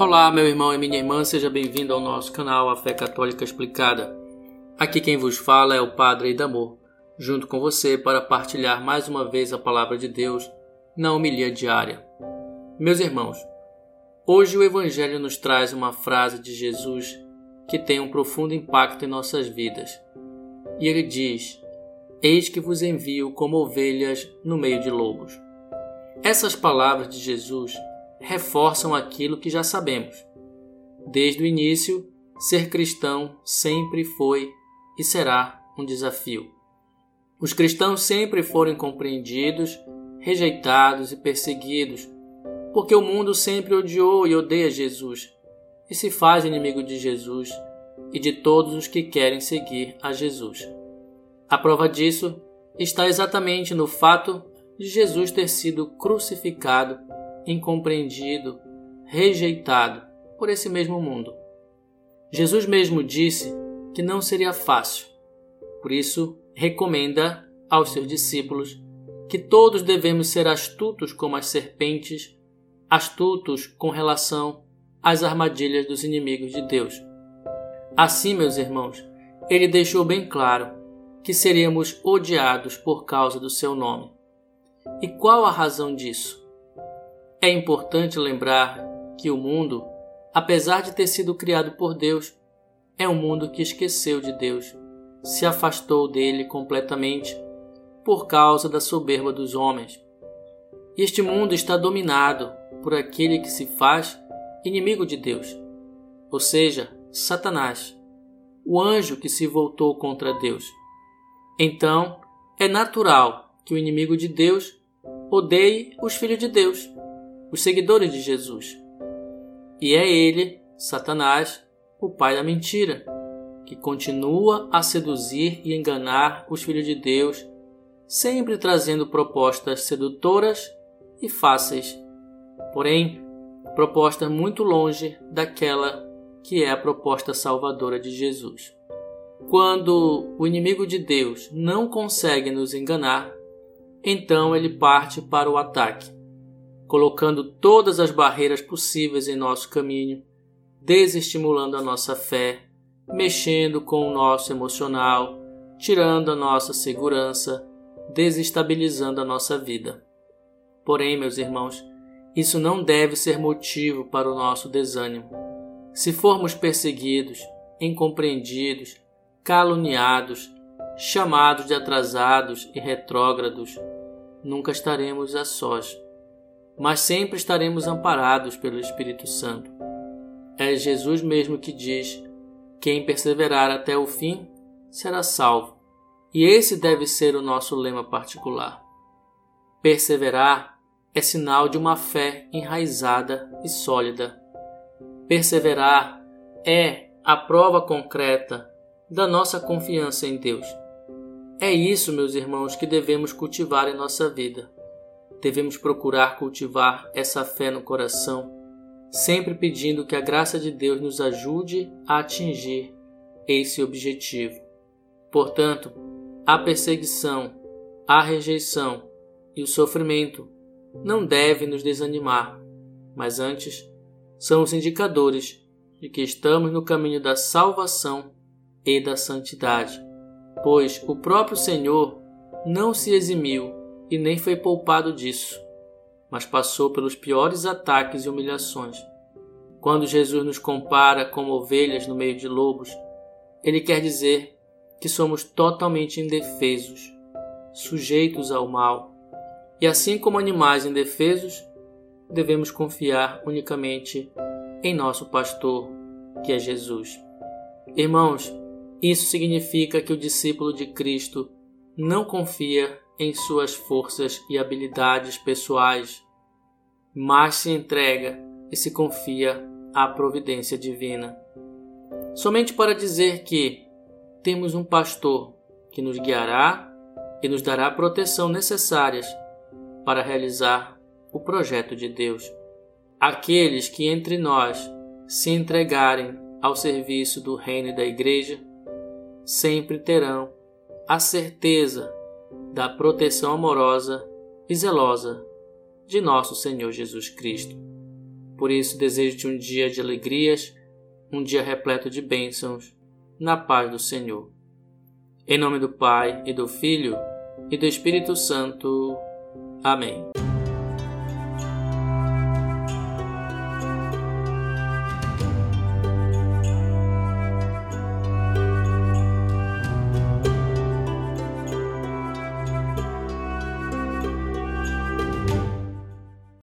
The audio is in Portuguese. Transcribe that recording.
Olá, meu irmão e minha irmã, seja bem-vindo ao nosso canal A Fé Católica Explicada. Aqui quem vos fala é o Padre Idamor, junto com você para partilhar mais uma vez a palavra de Deus na homilia diária. Meus irmãos, hoje o Evangelho nos traz uma frase de Jesus que tem um profundo impacto em nossas vidas. E ele diz: Eis que vos envio como ovelhas no meio de lobos. Essas palavras de Jesus reforçam aquilo que já sabemos. Desde o início, ser cristão sempre foi e será um desafio. Os cristãos sempre foram incompreendidos, rejeitados e perseguidos, porque o mundo sempre odiou e odeia Jesus e se faz inimigo de Jesus e de todos os que querem seguir a Jesus. A prova disso está exatamente no fato de Jesus ter sido crucificado incompreendido, rejeitado por esse mesmo mundo. Jesus mesmo disse que não seria fácil. Por isso, recomenda aos seus discípulos que todos devemos ser astutos como as serpentes, astutos com relação às armadilhas dos inimigos de Deus. Assim, meus irmãos, ele deixou bem claro que seríamos odiados por causa do seu nome. E qual a razão disso? É importante lembrar que o mundo, apesar de ter sido criado por Deus, é um mundo que esqueceu de Deus, se afastou dele completamente por causa da soberba dos homens. Este mundo está dominado por aquele que se faz inimigo de Deus, ou seja, Satanás, o anjo que se voltou contra Deus. Então, é natural que o inimigo de Deus odeie os filhos de Deus os seguidores de Jesus. E é ele, Satanás, o pai da mentira, que continua a seduzir e enganar os filhos de Deus, sempre trazendo propostas sedutoras e fáceis, porém, propostas muito longe daquela que é a proposta salvadora de Jesus. Quando o inimigo de Deus não consegue nos enganar, então ele parte para o ataque colocando todas as barreiras possíveis em nosso caminho, desestimulando a nossa fé, mexendo com o nosso emocional, tirando a nossa segurança, desestabilizando a nossa vida. Porém, meus irmãos, isso não deve ser motivo para o nosso desânimo. Se formos perseguidos, incompreendidos, caluniados, chamados de atrasados e retrógrados, nunca estaremos a sós mas sempre estaremos amparados pelo Espírito Santo. É Jesus mesmo que diz: quem perseverar até o fim será salvo. E esse deve ser o nosso lema particular. Perseverar é sinal de uma fé enraizada e sólida. Perseverar é a prova concreta da nossa confiança em Deus. É isso, meus irmãos, que devemos cultivar em nossa vida devemos procurar cultivar essa fé no coração, sempre pedindo que a graça de Deus nos ajude a atingir esse objetivo. Portanto, a perseguição, a rejeição e o sofrimento não devem nos desanimar, mas antes são os indicadores de que estamos no caminho da salvação e da santidade, pois o próprio Senhor não se eximiu e nem foi poupado disso, mas passou pelos piores ataques e humilhações. Quando Jesus nos compara como ovelhas no meio de lobos, ele quer dizer que somos totalmente indefesos, sujeitos ao mal, e assim como animais indefesos, devemos confiar unicamente em nosso pastor, que é Jesus. Irmãos, isso significa que o discípulo de Cristo não confia em suas forças e habilidades pessoais, mas se entrega e se confia à providência divina. Somente para dizer que temos um pastor que nos guiará e nos dará a proteção necessárias para realizar o projeto de Deus. Aqueles que entre nós se entregarem ao serviço do reino e da igreja sempre terão a certeza da proteção amorosa e zelosa de nosso Senhor Jesus Cristo. Por isso, desejo-te um dia de alegrias, um dia repleto de bênçãos, na paz do Senhor. Em nome do Pai, e do Filho, e do Espírito Santo. Amém.